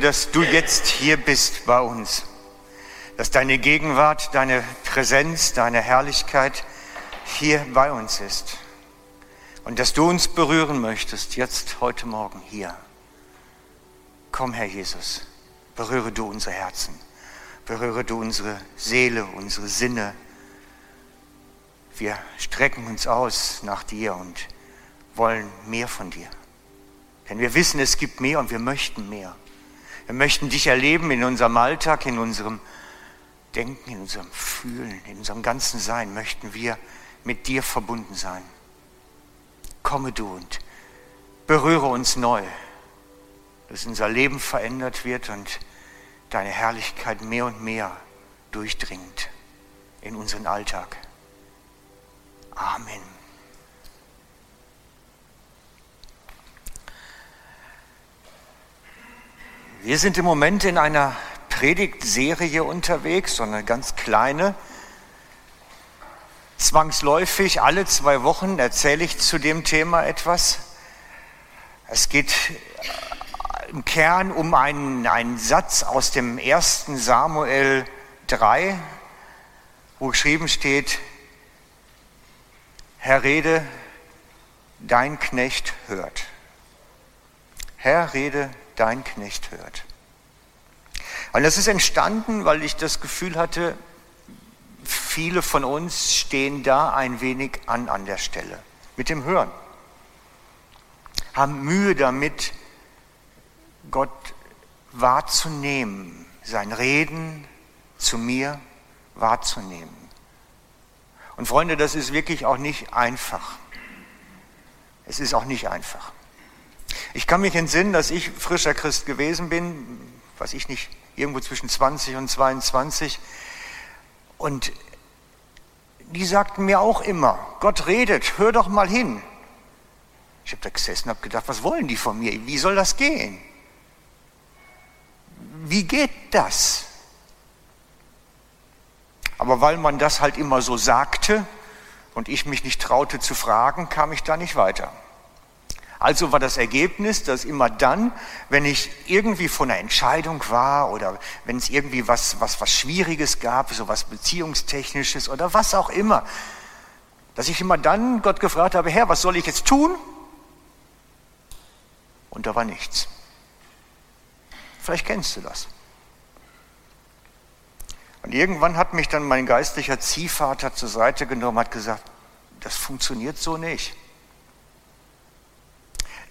dass du jetzt hier bist bei uns, dass deine Gegenwart, deine Präsenz, deine Herrlichkeit hier bei uns ist und dass du uns berühren möchtest, jetzt, heute Morgen hier. Komm, Herr Jesus, berühre du unsere Herzen, berühre du unsere Seele, unsere Sinne. Wir strecken uns aus nach dir und wollen mehr von dir. Denn wir wissen, es gibt mehr und wir möchten mehr. Wir möchten dich erleben in unserem Alltag, in unserem Denken, in unserem Fühlen, in unserem ganzen Sein möchten wir mit dir verbunden sein. Komme du und berühre uns neu, dass unser Leben verändert wird und deine Herrlichkeit mehr und mehr durchdringt in unseren Alltag. Amen. Wir sind im Moment in einer Predigtserie unterwegs, so eine ganz kleine. Zwangsläufig alle zwei Wochen erzähle ich zu dem Thema etwas. Es geht im Kern um einen, einen Satz aus dem 1. Samuel 3, wo geschrieben steht, Herr Rede, dein Knecht hört. Herr Rede, dein Knecht hört. Und das ist entstanden, weil ich das Gefühl hatte, viele von uns stehen da ein wenig an an der Stelle mit dem Hören, haben Mühe damit, Gott wahrzunehmen, sein Reden zu mir wahrzunehmen. Und Freunde, das ist wirklich auch nicht einfach. Es ist auch nicht einfach. Ich kann mich entsinnen, dass ich frischer Christ gewesen bin, weiß ich nicht, irgendwo zwischen 20 und 22. Und die sagten mir auch immer, Gott redet, hör doch mal hin. Ich habe da gesessen und gedacht, was wollen die von mir? Wie soll das gehen? Wie geht das? Aber weil man das halt immer so sagte und ich mich nicht traute zu fragen, kam ich da nicht weiter. Also war das Ergebnis, dass immer dann, wenn ich irgendwie von einer Entscheidung war oder wenn es irgendwie was, was, was Schwieriges gab, so was Beziehungstechnisches oder was auch immer, dass ich immer dann Gott gefragt habe, Herr, was soll ich jetzt tun? Und da war nichts. Vielleicht kennst du das. Und irgendwann hat mich dann mein geistlicher Ziehvater zur Seite genommen, hat gesagt, das funktioniert so nicht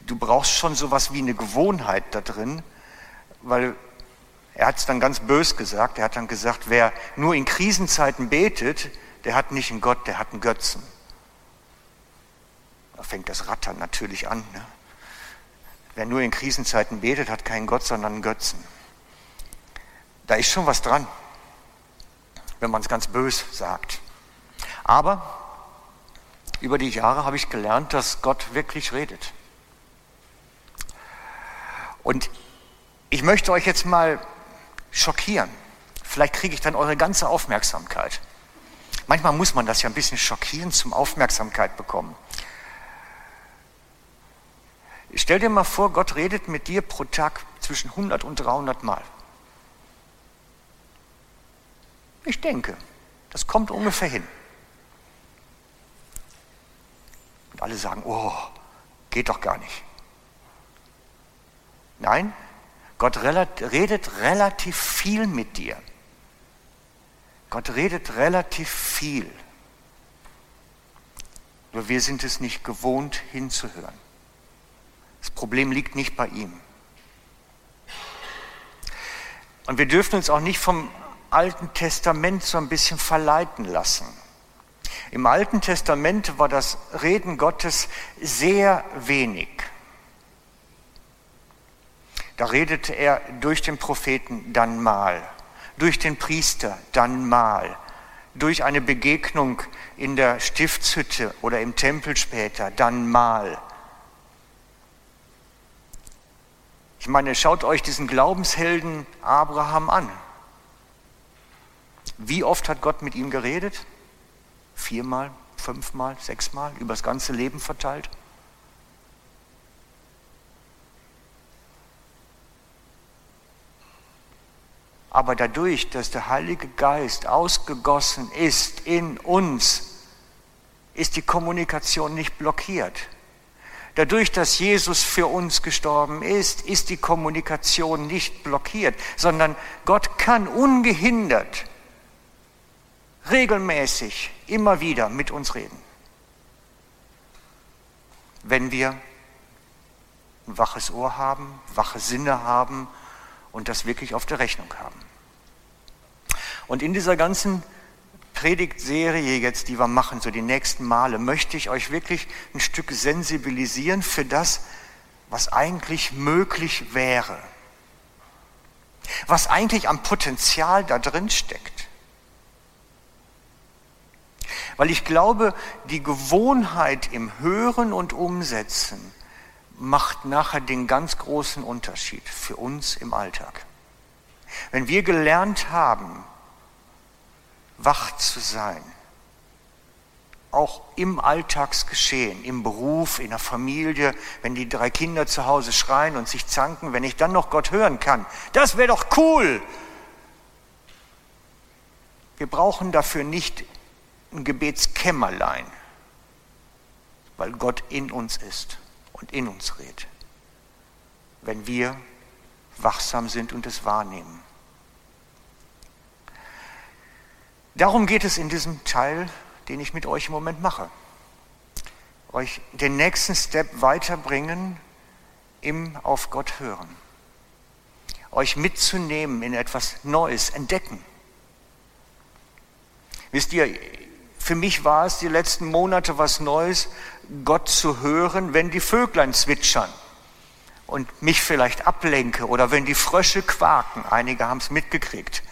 du brauchst schon sowas wie eine Gewohnheit da drin, weil er hat es dann ganz bös gesagt. Er hat dann gesagt, wer nur in Krisenzeiten betet, der hat nicht einen Gott, der hat einen Götzen. Da fängt das Rattern natürlich an. Ne? Wer nur in Krisenzeiten betet, hat keinen Gott, sondern einen Götzen. Da ist schon was dran, wenn man es ganz bös sagt. Aber über die Jahre habe ich gelernt, dass Gott wirklich redet. Und ich möchte euch jetzt mal schockieren. Vielleicht kriege ich dann eure ganze Aufmerksamkeit. Manchmal muss man das ja ein bisschen schockieren zum Aufmerksamkeit bekommen. Stell dir mal vor, Gott redet mit dir pro Tag zwischen 100 und 300 Mal. Ich denke, das kommt ungefähr hin. Und alle sagen, oh, geht doch gar nicht. Nein, Gott redet relativ viel mit dir. Gott redet relativ viel. Nur wir sind es nicht gewohnt hinzuhören. Das Problem liegt nicht bei ihm. Und wir dürfen uns auch nicht vom Alten Testament so ein bisschen verleiten lassen. Im Alten Testament war das Reden Gottes sehr wenig. Da redete er durch den Propheten dann mal, durch den Priester dann mal, durch eine Begegnung in der Stiftshütte oder im Tempel später dann mal. Ich meine, schaut euch diesen Glaubenshelden Abraham an. Wie oft hat Gott mit ihm geredet? Viermal, fünfmal, sechsmal, über das ganze Leben verteilt? Aber dadurch, dass der Heilige Geist ausgegossen ist in uns, ist die Kommunikation nicht blockiert. Dadurch, dass Jesus für uns gestorben ist, ist die Kommunikation nicht blockiert, sondern Gott kann ungehindert, regelmäßig, immer wieder mit uns reden. Wenn wir ein waches Ohr haben, wache Sinne haben und das wirklich auf der Rechnung haben. Und in dieser ganzen Predigtserie jetzt, die wir machen, so die nächsten Male, möchte ich euch wirklich ein Stück sensibilisieren für das, was eigentlich möglich wäre. Was eigentlich am Potenzial da drin steckt. Weil ich glaube, die Gewohnheit im Hören und Umsetzen macht nachher den ganz großen Unterschied für uns im Alltag. Wenn wir gelernt haben, wach zu sein. Auch im Alltagsgeschehen, im Beruf, in der Familie, wenn die drei Kinder zu Hause schreien und sich zanken, wenn ich dann noch Gott hören kann. Das wäre doch cool. Wir brauchen dafür nicht ein Gebetskämmerlein, weil Gott in uns ist und in uns redet, wenn wir wachsam sind und es wahrnehmen. Darum geht es in diesem Teil, den ich mit euch im Moment mache. Euch den nächsten Step weiterbringen im Auf Gott hören. Euch mitzunehmen in etwas Neues, entdecken. Wisst ihr, für mich war es die letzten Monate was Neues, Gott zu hören, wenn die Vöglein zwitschern und mich vielleicht ablenke oder wenn die Frösche quaken. Einige haben es mitgekriegt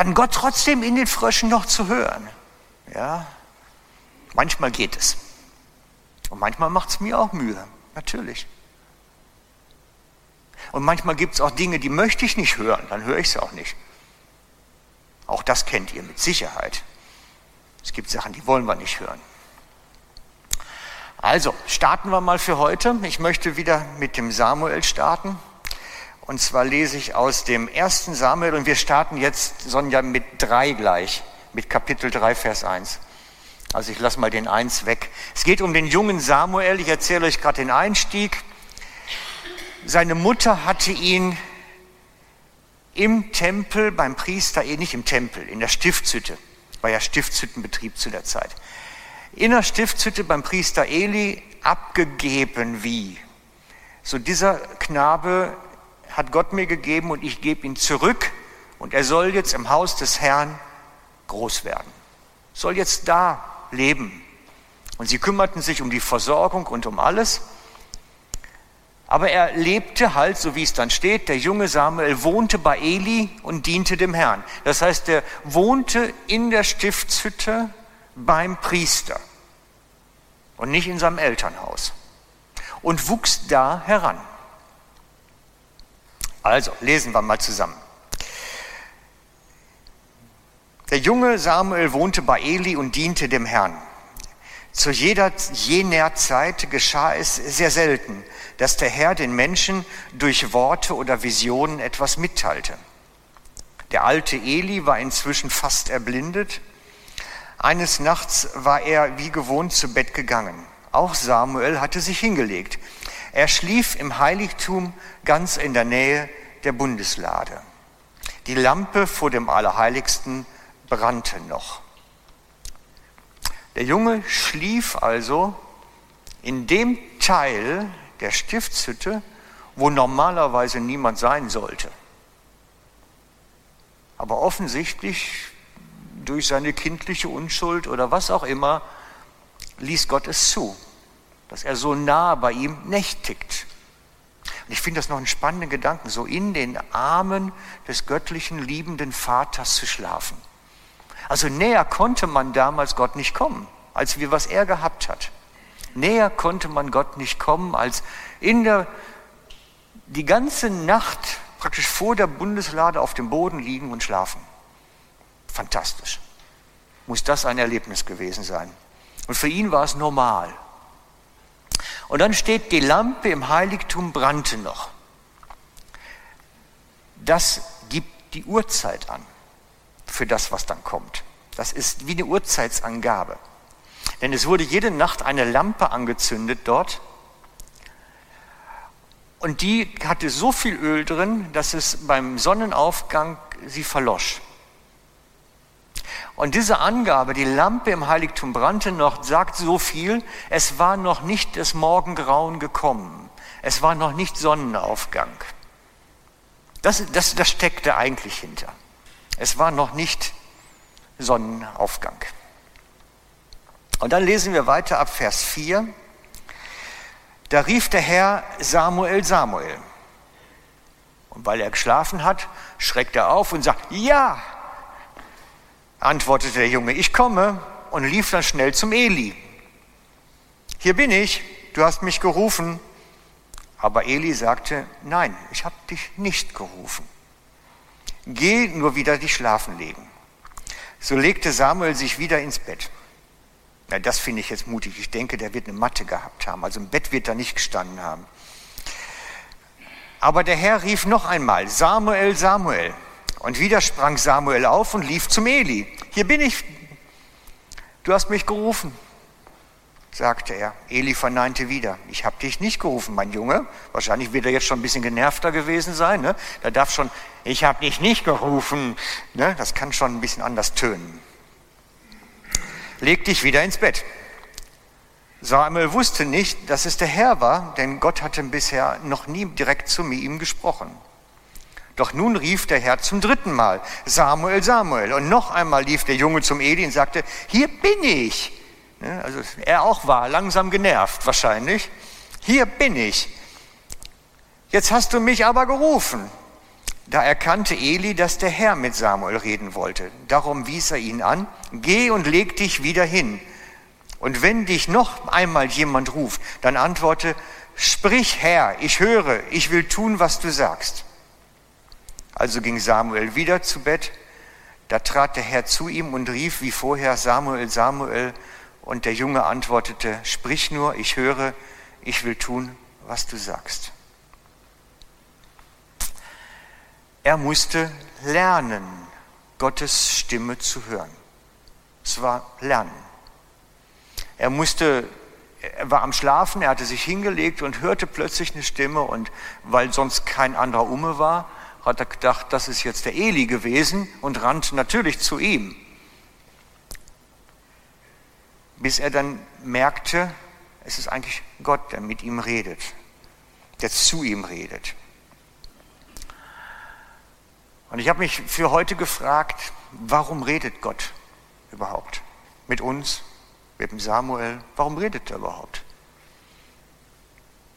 dann Gott trotzdem in den Fröschen noch zu hören. Ja, manchmal geht es. Und manchmal macht es mir auch Mühe, natürlich. Und manchmal gibt es auch Dinge, die möchte ich nicht hören, dann höre ich sie auch nicht. Auch das kennt ihr mit Sicherheit. Es gibt Sachen, die wollen wir nicht hören. Also, starten wir mal für heute. Ich möchte wieder mit dem Samuel starten. Und zwar lese ich aus dem ersten Samuel und wir starten jetzt, Sonja, mit drei gleich, mit Kapitel 3, Vers 1. Also ich lasse mal den 1 weg. Es geht um den jungen Samuel. Ich erzähle euch gerade den Einstieg. Seine Mutter hatte ihn im Tempel beim Priester, eh nicht im Tempel, in der Stiftshütte, war ja Stiftshüttenbetrieb zu der Zeit, in der Stiftshütte beim Priester Eli abgegeben wie. So dieser Knabe hat Gott mir gegeben und ich gebe ihn zurück und er soll jetzt im Haus des Herrn groß werden. Soll jetzt da leben. Und sie kümmerten sich um die Versorgung und um alles. Aber er lebte halt, so wie es dann steht, der junge Samuel wohnte bei Eli und diente dem Herrn. Das heißt, er wohnte in der Stiftshütte beim Priester und nicht in seinem Elternhaus und wuchs da heran. Also, lesen wir mal zusammen. Der junge Samuel wohnte bei Eli und diente dem Herrn. Zu jeder, jener Zeit geschah es sehr selten, dass der Herr den Menschen durch Worte oder Visionen etwas mitteilte. Der alte Eli war inzwischen fast erblindet. Eines Nachts war er wie gewohnt zu Bett gegangen. Auch Samuel hatte sich hingelegt. Er schlief im Heiligtum ganz in der Nähe der Bundeslade. Die Lampe vor dem Allerheiligsten brannte noch. Der Junge schlief also in dem Teil der Stiftshütte, wo normalerweise niemand sein sollte. Aber offensichtlich durch seine kindliche Unschuld oder was auch immer ließ Gott es zu dass er so nah bei ihm nächtigt. Und ich finde das noch einen spannenden Gedanken, so in den Armen des göttlichen, liebenden Vaters zu schlafen. Also näher konnte man damals Gott nicht kommen, als wir, was er gehabt hat. Näher konnte man Gott nicht kommen, als in der, die ganze Nacht praktisch vor der Bundeslade auf dem Boden liegen und schlafen. Fantastisch. Muss das ein Erlebnis gewesen sein. Und für ihn war es normal. Und dann steht, die Lampe im Heiligtum brannte noch. Das gibt die Uhrzeit an für das, was dann kommt. Das ist wie eine Uhrzeitsangabe. Denn es wurde jede Nacht eine Lampe angezündet dort. Und die hatte so viel Öl drin, dass es beim Sonnenaufgang sie verlosch. Und diese Angabe, die Lampe im Heiligtum brannte noch, sagt so viel, es war noch nicht das Morgengrauen gekommen. Es war noch nicht Sonnenaufgang. Das, das, das steckte eigentlich hinter. Es war noch nicht Sonnenaufgang. Und dann lesen wir weiter ab Vers 4. Da rief der Herr Samuel, Samuel. Und weil er geschlafen hat, schreckt er auf und sagt, ja, antwortete der Junge, ich komme und lief dann schnell zum Eli. Hier bin ich, du hast mich gerufen. Aber Eli sagte, nein, ich habe dich nicht gerufen. Geh nur wieder dich schlafen legen. So legte Samuel sich wieder ins Bett. Na, das finde ich jetzt mutig. Ich denke, der wird eine Matte gehabt haben. Also im Bett wird er nicht gestanden haben. Aber der Herr rief noch einmal, Samuel, Samuel. Und wieder sprang Samuel auf und lief zum Eli. Hier bin ich. Du hast mich gerufen, sagte er. Eli verneinte wieder, ich habe dich nicht gerufen, mein Junge. Wahrscheinlich wird er jetzt schon ein bisschen genervter gewesen sein. Ne? Da darf schon, ich habe dich nicht gerufen. Ne? Das kann schon ein bisschen anders tönen. Leg dich wieder ins Bett. Samuel wusste nicht, dass es der Herr war, denn Gott hatte bisher noch nie direkt zu ihm gesprochen. Doch nun rief der Herr zum dritten Mal, Samuel, Samuel. Und noch einmal lief der Junge zum Eli und sagte, hier bin ich. Also er auch war langsam genervt wahrscheinlich. Hier bin ich. Jetzt hast du mich aber gerufen. Da erkannte Eli, dass der Herr mit Samuel reden wollte. Darum wies er ihn an, geh und leg dich wieder hin. Und wenn dich noch einmal jemand ruft, dann antworte, sprich Herr, ich höre, ich will tun, was du sagst. Also ging Samuel wieder zu Bett. Da trat der Herr zu ihm und rief wie vorher Samuel, Samuel. Und der Junge antwortete, sprich nur, ich höre, ich will tun, was du sagst. Er musste lernen, Gottes Stimme zu hören. Es war Lernen. Er musste, er war am Schlafen, er hatte sich hingelegt und hörte plötzlich eine Stimme und weil sonst kein anderer Umme war, hat er gedacht, das ist jetzt der Eli gewesen und rannte natürlich zu ihm. Bis er dann merkte, es ist eigentlich Gott, der mit ihm redet, der zu ihm redet. Und ich habe mich für heute gefragt, warum redet Gott überhaupt mit uns, mit dem Samuel? Warum redet er überhaupt?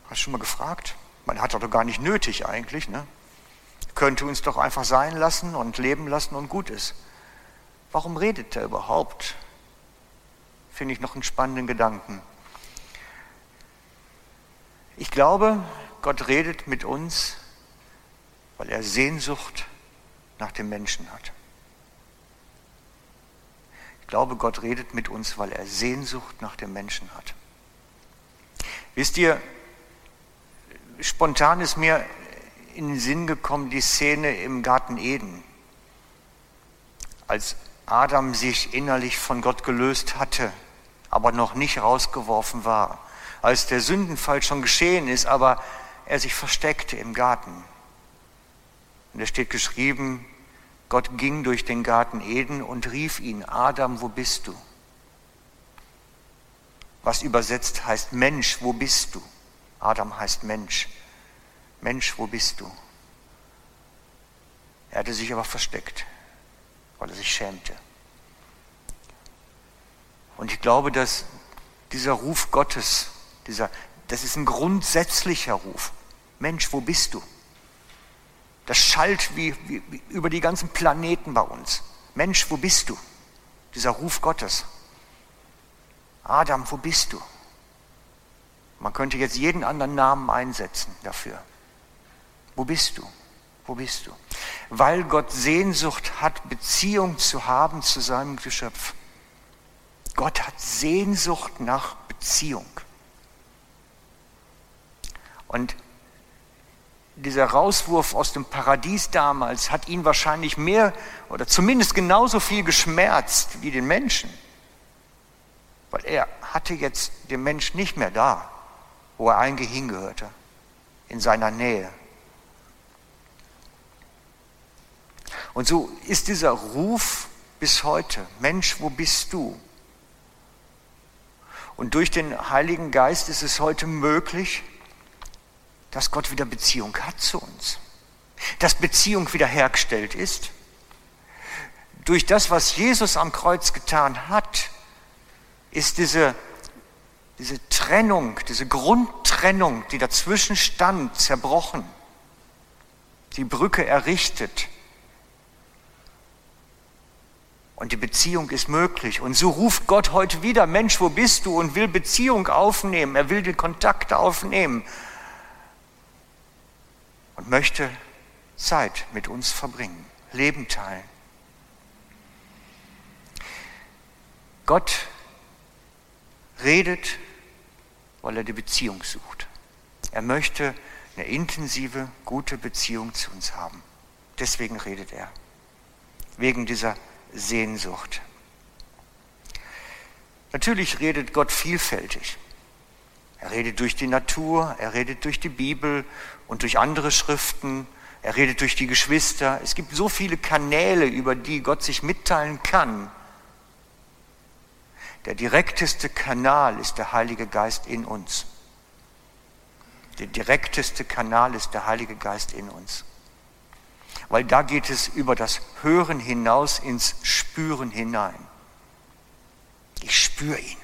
Hast du schon mal gefragt? Man hat doch gar nicht nötig eigentlich, ne? könnte uns doch einfach sein lassen und leben lassen und gut ist. Warum redet er überhaupt? Finde ich noch einen spannenden Gedanken. Ich glaube, Gott redet mit uns, weil er Sehnsucht nach dem Menschen hat. Ich glaube, Gott redet mit uns, weil er Sehnsucht nach dem Menschen hat. Wisst ihr, spontan ist mir in den Sinn gekommen, die Szene im Garten Eden, als Adam sich innerlich von Gott gelöst hatte, aber noch nicht rausgeworfen war, als der Sündenfall schon geschehen ist, aber er sich versteckte im Garten. Und es steht geschrieben, Gott ging durch den Garten Eden und rief ihn, Adam, wo bist du? Was übersetzt heißt Mensch, wo bist du? Adam heißt Mensch. Mensch, wo bist du? Er hatte sich aber versteckt, weil er sich schämte. Und ich glaube, dass dieser Ruf Gottes, dieser, das ist ein grundsätzlicher Ruf. Mensch, wo bist du? Das schallt wie, wie, wie über die ganzen Planeten bei uns. Mensch, wo bist du? Dieser Ruf Gottes. Adam, wo bist du? Man könnte jetzt jeden anderen Namen einsetzen dafür. Wo bist du? Wo bist du? Weil Gott Sehnsucht hat, Beziehung zu haben zu seinem Geschöpf. Gott hat Sehnsucht nach Beziehung. Und dieser Rauswurf aus dem Paradies damals hat ihn wahrscheinlich mehr oder zumindest genauso viel geschmerzt wie den Menschen. Weil er hatte jetzt den Mensch nicht mehr da, wo er eigentlich hingehörte, in seiner Nähe. Und so ist dieser Ruf bis heute, Mensch, wo bist du? Und durch den Heiligen Geist ist es heute möglich, dass Gott wieder Beziehung hat zu uns, dass Beziehung wiederhergestellt ist. Durch das, was Jesus am Kreuz getan hat, ist diese, diese Trennung, diese Grundtrennung, die dazwischen stand, zerbrochen, die Brücke errichtet. Und die Beziehung ist möglich. Und so ruft Gott heute wieder, Mensch, wo bist du? Und will Beziehung aufnehmen. Er will den Kontakt aufnehmen und möchte Zeit mit uns verbringen, Leben teilen. Gott redet, weil er die Beziehung sucht. Er möchte eine intensive, gute Beziehung zu uns haben. Deswegen redet er. Wegen dieser Sehnsucht. Natürlich redet Gott vielfältig. Er redet durch die Natur, er redet durch die Bibel und durch andere Schriften, er redet durch die Geschwister. Es gibt so viele Kanäle, über die Gott sich mitteilen kann. Der direkteste Kanal ist der Heilige Geist in uns. Der direkteste Kanal ist der Heilige Geist in uns. Weil da geht es über das Hören hinaus ins Spüren hinein. Ich spüre ihn.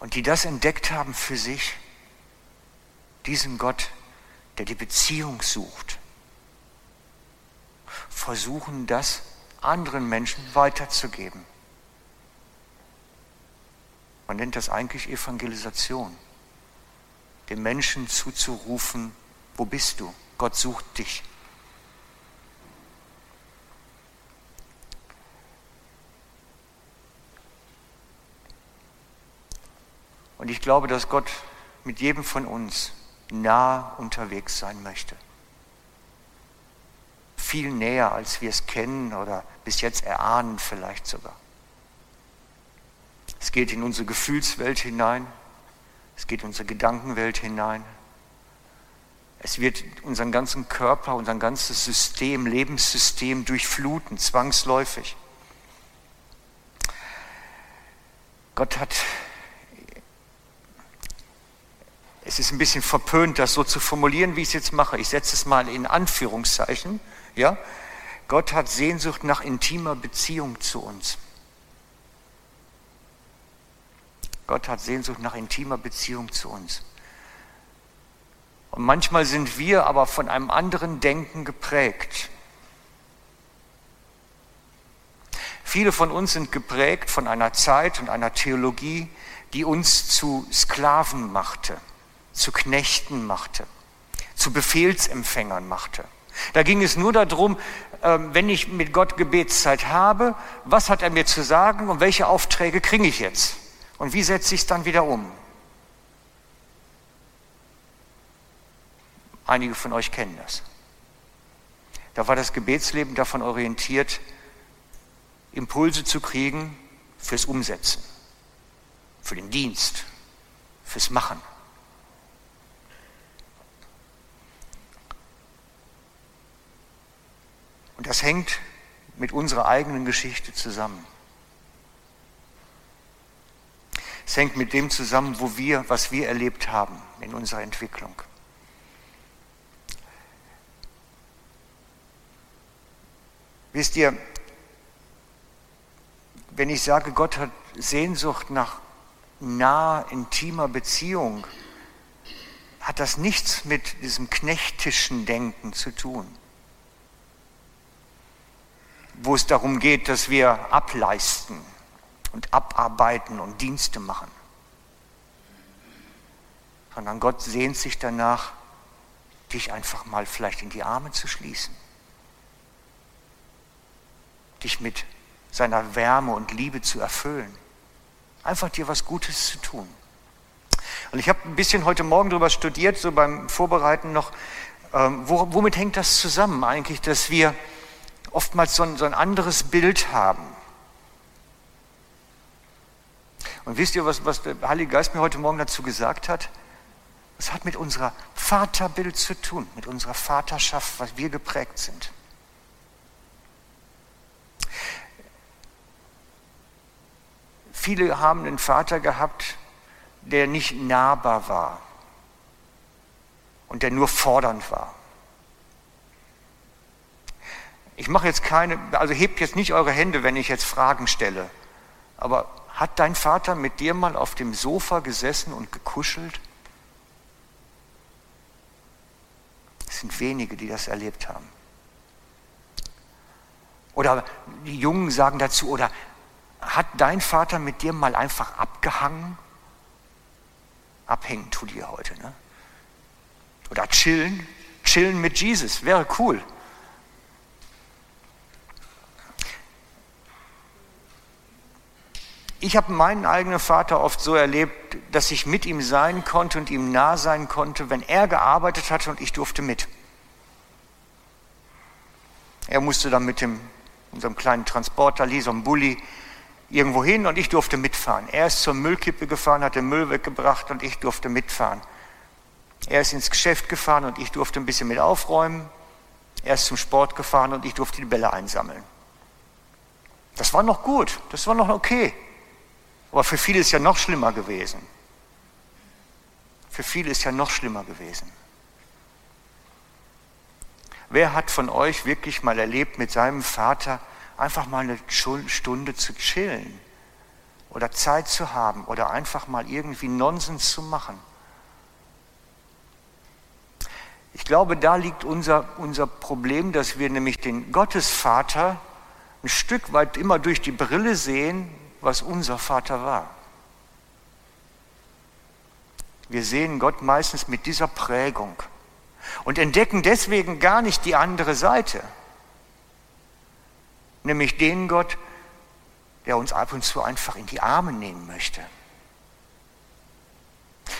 Und die das entdeckt haben für sich, diesen Gott, der die Beziehung sucht, versuchen das anderen Menschen weiterzugeben. Man nennt das eigentlich Evangelisation. Den Menschen zuzurufen, wo bist du? Gott sucht dich. Und ich glaube, dass Gott mit jedem von uns nah unterwegs sein möchte. Viel näher, als wir es kennen oder bis jetzt erahnen vielleicht sogar. Es geht in unsere Gefühlswelt hinein, es geht in unsere Gedankenwelt hinein. Es wird unseren ganzen Körper, unser ganzes System, Lebenssystem durchfluten, zwangsläufig. Gott hat es ist ein bisschen verpönt, das so zu formulieren, wie ich es jetzt mache. Ich setze es mal in Anführungszeichen. Ja? Gott hat Sehnsucht nach intimer Beziehung zu uns. Gott hat Sehnsucht nach intimer Beziehung zu uns. Und manchmal sind wir aber von einem anderen Denken geprägt. Viele von uns sind geprägt von einer Zeit und einer Theologie, die uns zu Sklaven machte zu Knechten machte, zu Befehlsempfängern machte. Da ging es nur darum, ähm, wenn ich mit Gott Gebetszeit habe, was hat er mir zu sagen und welche Aufträge kriege ich jetzt? Und wie setze ich es dann wieder um? Einige von euch kennen das. Da war das Gebetsleben davon orientiert, Impulse zu kriegen fürs Umsetzen, für den Dienst, fürs Machen. Und das hängt mit unserer eigenen Geschichte zusammen. Es hängt mit dem zusammen, wo wir, was wir erlebt haben in unserer Entwicklung. Wisst ihr, wenn ich sage, Gott hat Sehnsucht nach naher, intimer Beziehung, hat das nichts mit diesem knechtischen Denken zu tun wo es darum geht, dass wir ableisten und abarbeiten und Dienste machen. Sondern Gott sehnt sich danach, dich einfach mal vielleicht in die Arme zu schließen. Dich mit seiner Wärme und Liebe zu erfüllen. Einfach dir was Gutes zu tun. Und ich habe ein bisschen heute Morgen darüber studiert, so beim Vorbereiten noch, ähm, wo, womit hängt das zusammen eigentlich, dass wir oftmals so ein, so ein anderes Bild haben. Und wisst ihr, was, was der Heilige Geist mir heute Morgen dazu gesagt hat? Das hat mit unserer Vaterbild zu tun, mit unserer Vaterschaft, was wir geprägt sind. Viele haben einen Vater gehabt, der nicht nahbar war und der nur fordernd war. Ich mache jetzt keine, also hebt jetzt nicht eure Hände, wenn ich jetzt Fragen stelle, aber hat dein Vater mit dir mal auf dem Sofa gesessen und gekuschelt? Es sind wenige, die das erlebt haben. Oder die Jungen sagen dazu, oder hat dein Vater mit dir mal einfach abgehangen? Abhängen tut ihr heute, ne? Oder chillen, chillen mit Jesus, wäre cool. Ich habe meinen eigenen Vater oft so erlebt, dass ich mit ihm sein konnte und ihm nah sein konnte, wenn er gearbeitet hatte und ich durfte mit. Er musste dann mit dem, unserem kleinen Transporter, so einem Bulli, irgendwo hin und ich durfte mitfahren. Er ist zur Müllkippe gefahren, hat den Müll weggebracht und ich durfte mitfahren. Er ist ins Geschäft gefahren und ich durfte ein bisschen mit aufräumen. Er ist zum Sport gefahren und ich durfte die Bälle einsammeln. Das war noch gut, das war noch okay. Aber für viele ist ja noch schlimmer gewesen. Für viele ist ja noch schlimmer gewesen. Wer hat von euch wirklich mal erlebt, mit seinem Vater einfach mal eine Stunde zu chillen oder Zeit zu haben oder einfach mal irgendwie Nonsens zu machen? Ich glaube, da liegt unser, unser Problem, dass wir nämlich den Gottesvater ein Stück weit immer durch die Brille sehen, was unser Vater war. Wir sehen Gott meistens mit dieser Prägung und entdecken deswegen gar nicht die andere Seite, nämlich den Gott, der uns ab und zu einfach in die Arme nehmen möchte.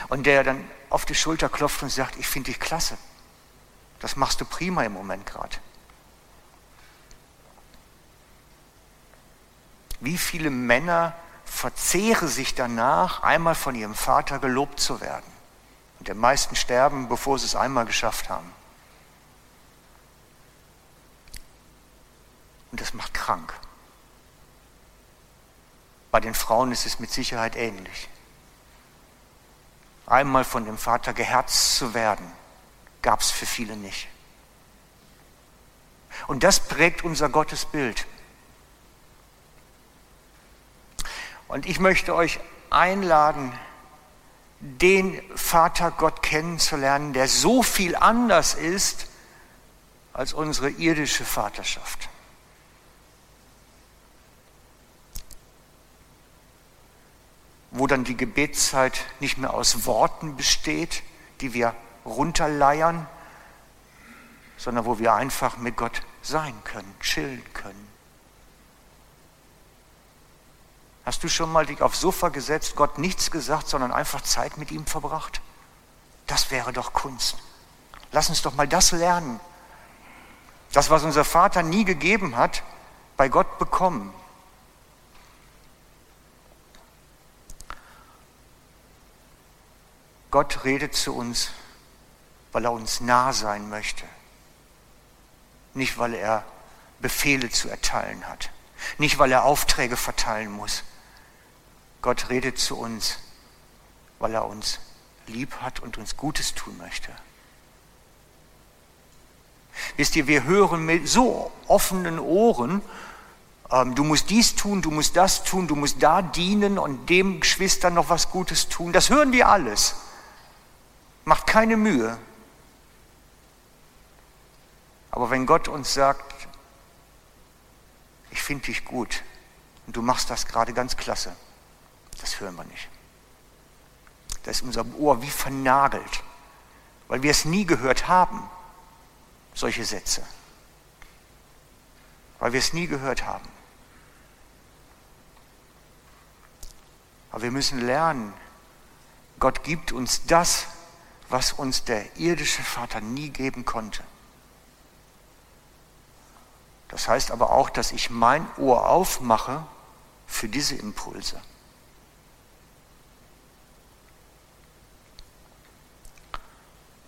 Und der dann auf die Schulter klopft und sagt, ich finde dich klasse. Das machst du prima im Moment gerade. Wie viele Männer verzehren sich danach, einmal von ihrem Vater gelobt zu werden? Und die meisten sterben, bevor sie es einmal geschafft haben. Und das macht krank. Bei den Frauen ist es mit Sicherheit ähnlich. Einmal von dem Vater geherzt zu werden, gab es für viele nicht. Und das prägt unser Gottesbild. Und ich möchte euch einladen, den Vater Gott kennenzulernen, der so viel anders ist als unsere irdische Vaterschaft. Wo dann die Gebetszeit nicht mehr aus Worten besteht, die wir runterleiern, sondern wo wir einfach mit Gott sein können, chillen können. Hast du schon mal dich aufs Sofa gesetzt, Gott nichts gesagt, sondern einfach Zeit mit ihm verbracht? Das wäre doch Kunst. Lass uns doch mal das lernen. Das, was unser Vater nie gegeben hat, bei Gott bekommen. Gott redet zu uns, weil er uns nah sein möchte. Nicht, weil er Befehle zu erteilen hat. Nicht, weil er Aufträge verteilen muss, Gott redet zu uns, weil er uns lieb hat und uns Gutes tun möchte. Wisst ihr, wir hören mit so offenen Ohren, ähm, du musst dies tun, du musst das tun, du musst da dienen und dem Geschwister noch was Gutes tun. Das hören wir alles. Macht keine Mühe. Aber wenn Gott uns sagt, ich finde dich gut und du machst das gerade ganz klasse, das hören wir nicht. Da ist unser Ohr wie vernagelt, weil wir es nie gehört haben, solche Sätze. Weil wir es nie gehört haben. Aber wir müssen lernen, Gott gibt uns das, was uns der irdische Vater nie geben konnte. Das heißt aber auch, dass ich mein Ohr aufmache für diese Impulse.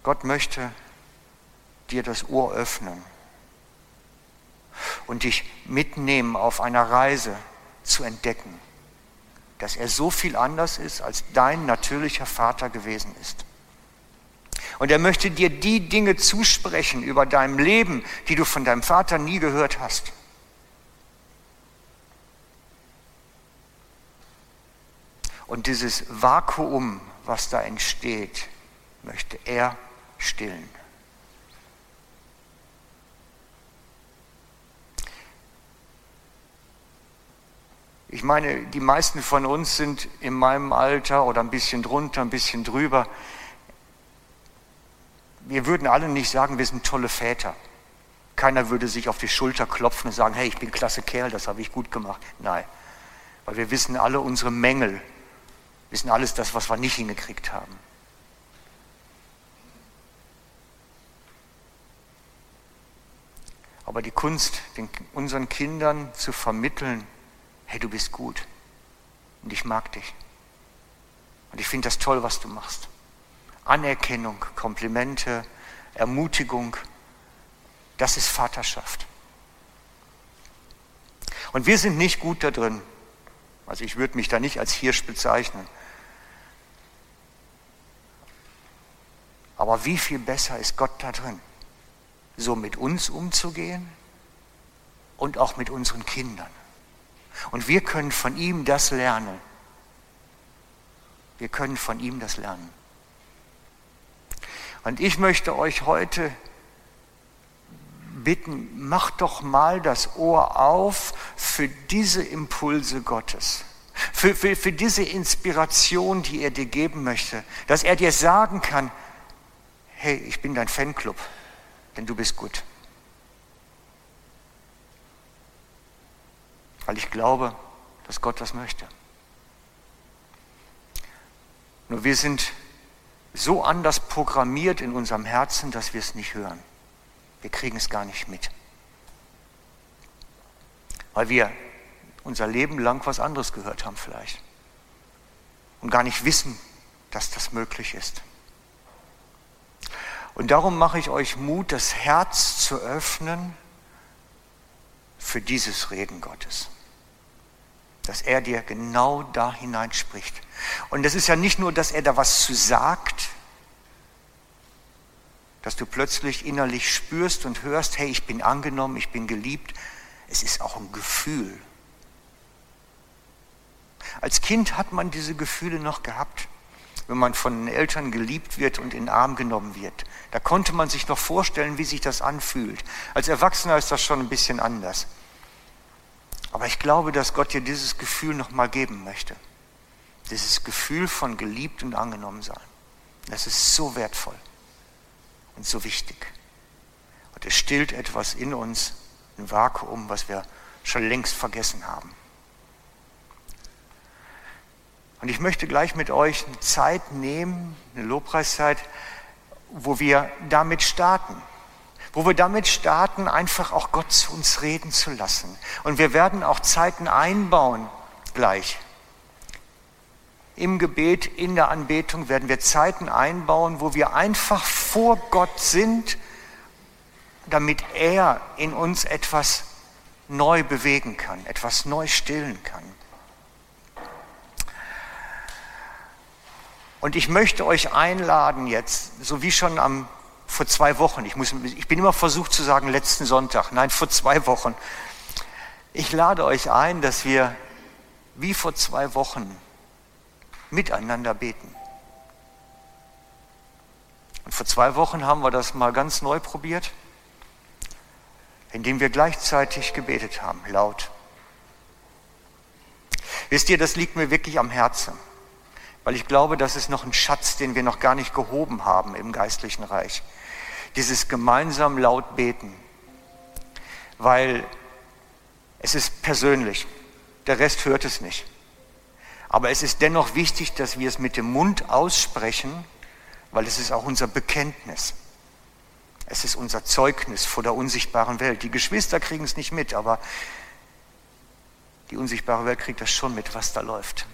Gott möchte dir das Ohr öffnen und dich mitnehmen auf einer Reise zu entdecken, dass er so viel anders ist, als dein natürlicher Vater gewesen ist. Und er möchte dir die Dinge zusprechen über deinem Leben, die du von deinem Vater nie gehört hast. Und dieses Vakuum, was da entsteht, möchte er stillen. Ich meine, die meisten von uns sind in meinem Alter oder ein bisschen drunter, ein bisschen drüber. Wir würden alle nicht sagen, wir sind tolle Väter. Keiner würde sich auf die Schulter klopfen und sagen, hey, ich bin klasse Kerl, das habe ich gut gemacht. Nein, weil wir wissen alle unsere Mängel, wissen alles das, was wir nicht hingekriegt haben. Aber die Kunst, den, unseren Kindern zu vermitteln, hey, du bist gut und ich mag dich. Und ich finde das toll, was du machst. Anerkennung, Komplimente, Ermutigung, das ist Vaterschaft. Und wir sind nicht gut da drin. Also ich würde mich da nicht als Hirsch bezeichnen. Aber wie viel besser ist Gott da drin, so mit uns umzugehen und auch mit unseren Kindern. Und wir können von ihm das lernen. Wir können von ihm das lernen. Und ich möchte euch heute bitten, macht doch mal das Ohr auf für diese Impulse Gottes, für, für, für diese Inspiration, die er dir geben möchte, dass er dir sagen kann, hey, ich bin dein Fanclub, denn du bist gut. weil ich glaube, dass Gott das möchte. Nur wir sind so anders programmiert in unserem Herzen, dass wir es nicht hören. Wir kriegen es gar nicht mit. Weil wir unser Leben lang was anderes gehört haben vielleicht. Und gar nicht wissen, dass das möglich ist. Und darum mache ich euch Mut, das Herz zu öffnen für dieses Reden Gottes dass er dir genau da hineinspricht. Und es ist ja nicht nur, dass er da was zu sagt, dass du plötzlich innerlich spürst und hörst, hey, ich bin angenommen, ich bin geliebt. Es ist auch ein Gefühl. Als Kind hat man diese Gefühle noch gehabt, wenn man von den Eltern geliebt wird und in den Arm genommen wird. Da konnte man sich noch vorstellen, wie sich das anfühlt. Als Erwachsener ist das schon ein bisschen anders. Aber ich glaube, dass Gott dir dieses Gefühl nochmal geben möchte. Dieses Gefühl von geliebt und angenommen sein. Das ist so wertvoll und so wichtig. Und es stillt etwas in uns, ein Vakuum, was wir schon längst vergessen haben. Und ich möchte gleich mit euch eine Zeit nehmen, eine Lobpreiszeit, wo wir damit starten wo wir damit starten, einfach auch Gott zu uns reden zu lassen. Und wir werden auch Zeiten einbauen gleich. Im Gebet, in der Anbetung werden wir Zeiten einbauen, wo wir einfach vor Gott sind, damit er in uns etwas neu bewegen kann, etwas neu stillen kann. Und ich möchte euch einladen jetzt, so wie schon am vor zwei Wochen, ich, muss, ich bin immer versucht zu sagen letzten Sonntag, nein, vor zwei Wochen. Ich lade euch ein, dass wir wie vor zwei Wochen miteinander beten. Und vor zwei Wochen haben wir das mal ganz neu probiert, indem wir gleichzeitig gebetet haben, laut. Wisst ihr, das liegt mir wirklich am Herzen, weil ich glaube, das ist noch ein Schatz, den wir noch gar nicht gehoben haben im geistlichen Reich dieses gemeinsam laut beten, weil es ist persönlich, der Rest hört es nicht. Aber es ist dennoch wichtig, dass wir es mit dem Mund aussprechen, weil es ist auch unser Bekenntnis. Es ist unser Zeugnis vor der unsichtbaren Welt. Die Geschwister kriegen es nicht mit, aber die unsichtbare Welt kriegt das schon mit, was da läuft.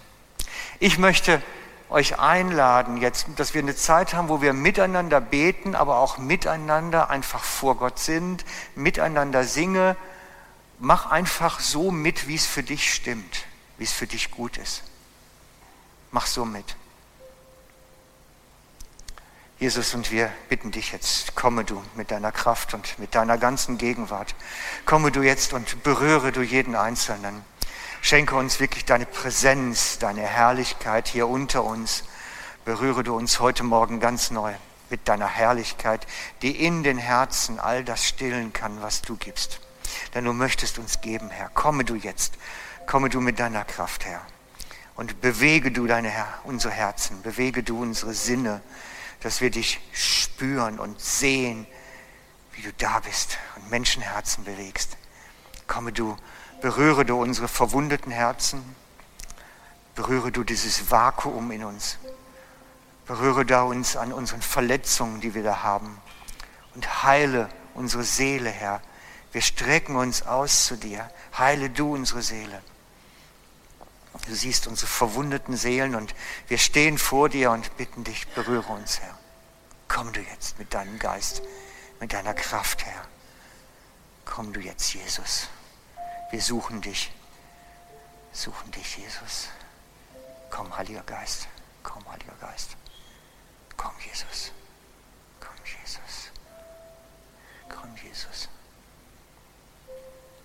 Ich möchte euch einladen jetzt, dass wir eine Zeit haben, wo wir miteinander beten, aber auch miteinander einfach vor Gott sind, miteinander singe. Mach einfach so mit, wie es für dich stimmt, wie es für dich gut ist. Mach so mit. Jesus, und wir bitten dich jetzt, komme du mit deiner Kraft und mit deiner ganzen Gegenwart. Komme du jetzt und berühre du jeden Einzelnen. Schenke uns wirklich deine Präsenz, deine Herrlichkeit hier unter uns. Berühre du uns heute Morgen ganz neu mit deiner Herrlichkeit, die in den Herzen all das stillen kann, was du gibst. Denn du möchtest uns geben, Herr. Komme du jetzt, komme du mit deiner Kraft, Herr. Und bewege du deine, unsere Herzen, bewege du unsere Sinne, dass wir dich spüren und sehen, wie du da bist und Menschenherzen bewegst. Komme du Berühre du unsere verwundeten Herzen. Berühre du dieses Vakuum in uns. Berühre da uns an unseren Verletzungen, die wir da haben. Und heile unsere Seele, Herr. Wir strecken uns aus zu dir. Heile du unsere Seele. Du siehst unsere verwundeten Seelen und wir stehen vor dir und bitten dich, berühre uns, Herr. Komm du jetzt mit deinem Geist, mit deiner Kraft, Herr. Komm du jetzt, Jesus. Wir suchen dich. Suchen dich, Jesus. Komm, Heiliger Geist. Komm, Heiliger Geist. Komm, Jesus. Komm, Jesus. Komm, Jesus.